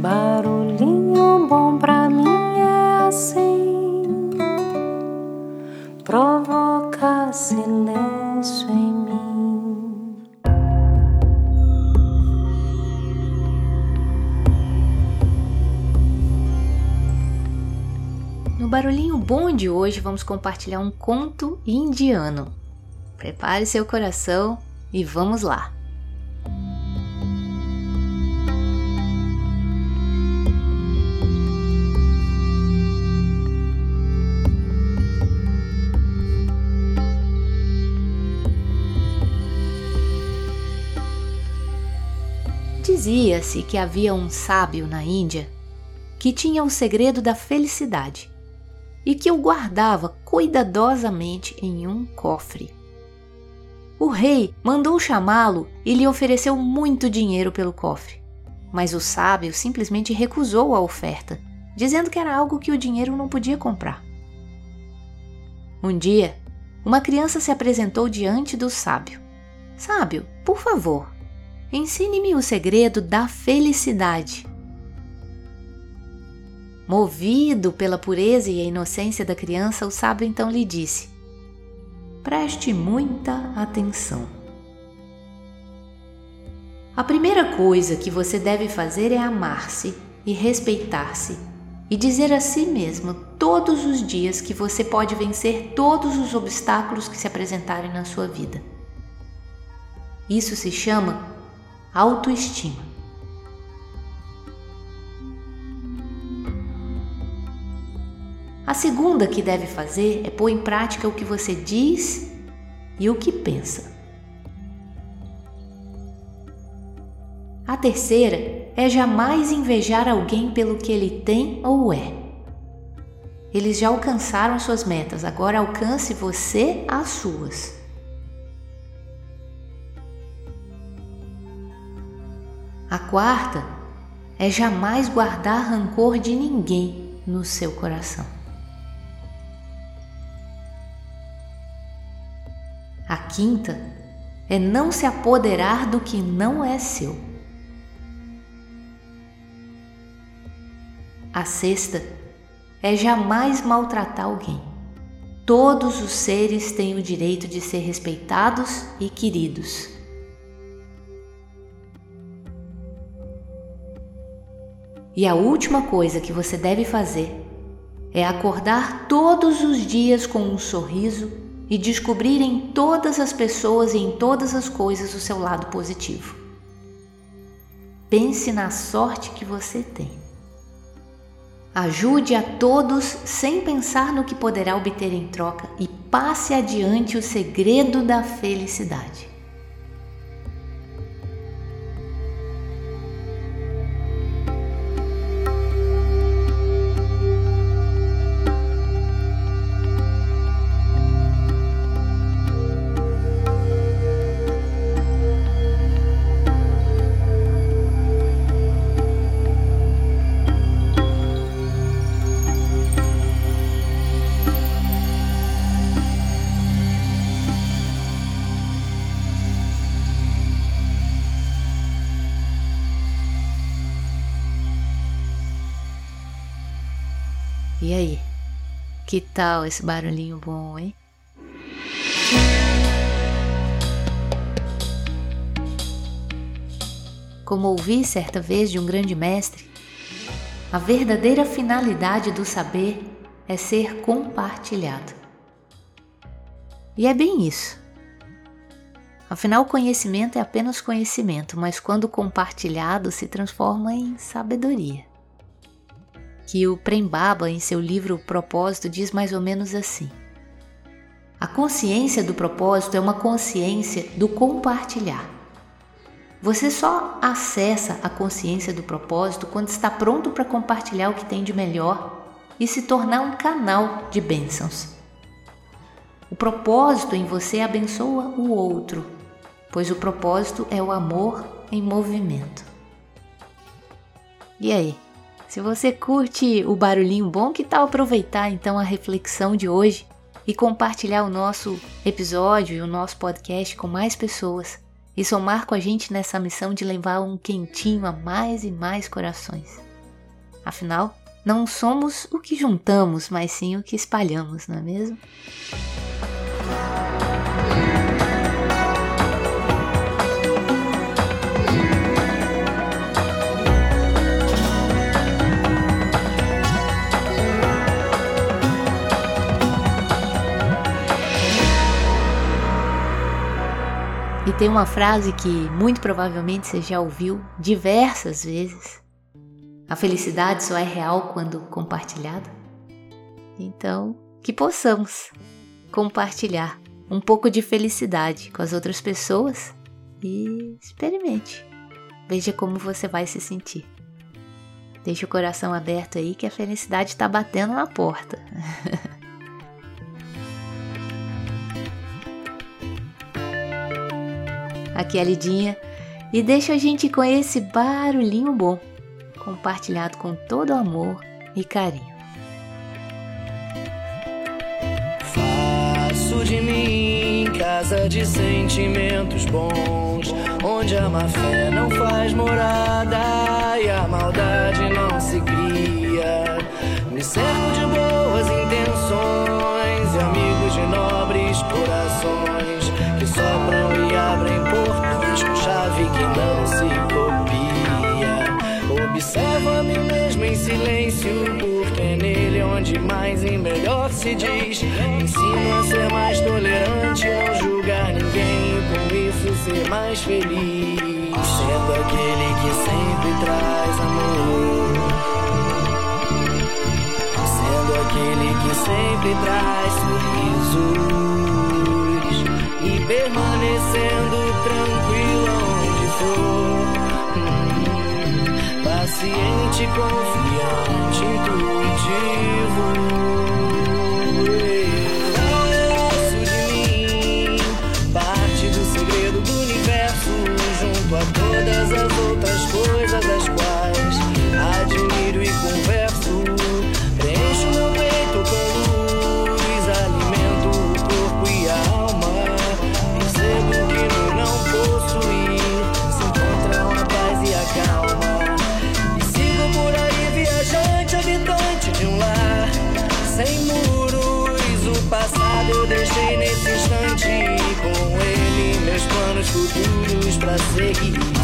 Barulhinho bom pra mim é assim, provoca silêncio em mim. No barulhinho bom de hoje vamos compartilhar um conto indiano. Prepare seu coração e vamos lá! Dizia-se que havia um sábio na Índia que tinha o segredo da felicidade e que o guardava cuidadosamente em um cofre. O rei mandou chamá-lo e lhe ofereceu muito dinheiro pelo cofre, mas o sábio simplesmente recusou a oferta, dizendo que era algo que o dinheiro não podia comprar. Um dia, uma criança se apresentou diante do sábio. Sábio, por favor, Ensine-me o segredo da felicidade. Movido pela pureza e a inocência da criança, o sábio então lhe disse: Preste muita atenção. A primeira coisa que você deve fazer é amar-se e respeitar-se e dizer a si mesmo todos os dias que você pode vencer todos os obstáculos que se apresentarem na sua vida. Isso se chama autoestima. A segunda que deve fazer é pôr em prática o que você diz e o que pensa. A terceira é jamais invejar alguém pelo que ele tem ou é. Eles já alcançaram suas metas, agora alcance você as suas. A quarta é jamais guardar rancor de ninguém no seu coração. A quinta é não se apoderar do que não é seu. A sexta é jamais maltratar alguém. Todos os seres têm o direito de ser respeitados e queridos. E a última coisa que você deve fazer é acordar todos os dias com um sorriso e descobrir em todas as pessoas e em todas as coisas o seu lado positivo. Pense na sorte que você tem. Ajude a todos sem pensar no que poderá obter em troca e passe adiante o segredo da felicidade. E aí? Que tal esse barulhinho bom, hein? Como ouvi certa vez de um grande mestre, a verdadeira finalidade do saber é ser compartilhado. E é bem isso. Afinal, conhecimento é apenas conhecimento, mas quando compartilhado se transforma em sabedoria que o Prem Baba, em seu livro Propósito, diz mais ou menos assim: A consciência do propósito é uma consciência do compartilhar. Você só acessa a consciência do propósito quando está pronto para compartilhar o que tem de melhor e se tornar um canal de bênçãos. O propósito em você abençoa o outro, pois o propósito é o amor em movimento. E aí? Se você curte o barulhinho bom, que tal aproveitar então a reflexão de hoje e compartilhar o nosso episódio e o nosso podcast com mais pessoas e somar com a gente nessa missão de levar um quentinho a mais e mais corações. Afinal, não somos o que juntamos, mas sim o que espalhamos, não é mesmo? Tem uma frase que muito provavelmente você já ouviu diversas vezes. A felicidade só é real quando compartilhada. Então, que possamos compartilhar um pouco de felicidade com as outras pessoas e experimente. Veja como você vai se sentir. Deixe o coração aberto aí que a felicidade está batendo na porta. Aqui é a Lidinha e deixa a gente com esse barulhinho bom, compartilhado com todo amor e carinho. Faço de mim casa de sentimentos bons, onde a má fé não faz morada e a maldade não se cria. Me cerco Observo a mim mesmo em silêncio, porque é nele onde mais e melhor se diz. Ensino a ser mais tolerante, não julgar ninguém e com isso ser mais feliz. Sendo aquele que sempre traz amor. Sendo aquele que sempre traz pazienti confiamo futuros pra seguir.